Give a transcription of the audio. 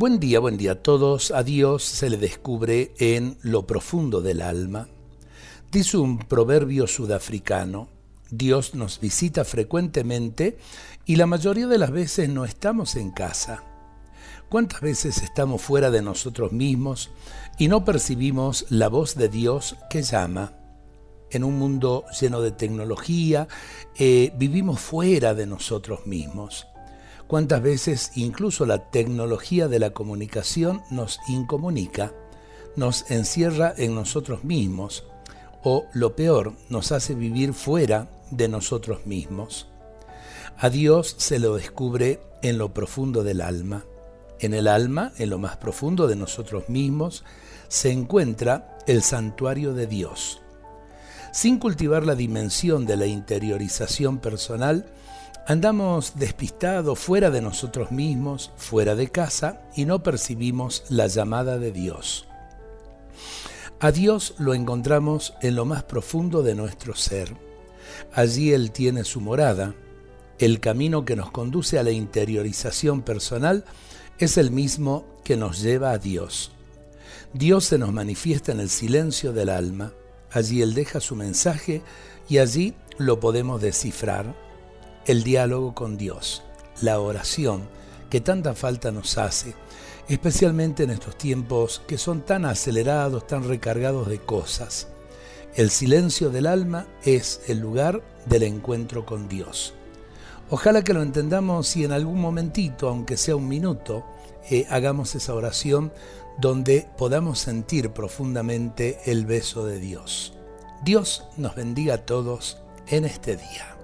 Buen día, buen día a todos. A Dios se le descubre en lo profundo del alma. Dice un proverbio sudafricano, Dios nos visita frecuentemente y la mayoría de las veces no estamos en casa. ¿Cuántas veces estamos fuera de nosotros mismos y no percibimos la voz de Dios que llama? En un mundo lleno de tecnología, eh, vivimos fuera de nosotros mismos. ¿Cuántas veces incluso la tecnología de la comunicación nos incomunica, nos encierra en nosotros mismos o, lo peor, nos hace vivir fuera de nosotros mismos? A Dios se lo descubre en lo profundo del alma. En el alma, en lo más profundo de nosotros mismos, se encuentra el santuario de Dios. Sin cultivar la dimensión de la interiorización personal, Andamos despistados fuera de nosotros mismos, fuera de casa, y no percibimos la llamada de Dios. A Dios lo encontramos en lo más profundo de nuestro ser. Allí Él tiene su morada. El camino que nos conduce a la interiorización personal es el mismo que nos lleva a Dios. Dios se nos manifiesta en el silencio del alma. Allí Él deja su mensaje y allí lo podemos descifrar el diálogo con Dios, la oración que tanta falta nos hace, especialmente en estos tiempos que son tan acelerados, tan recargados de cosas. El silencio del alma es el lugar del encuentro con Dios. Ojalá que lo entendamos y en algún momentito, aunque sea un minuto, eh, hagamos esa oración donde podamos sentir profundamente el beso de Dios. Dios nos bendiga a todos en este día.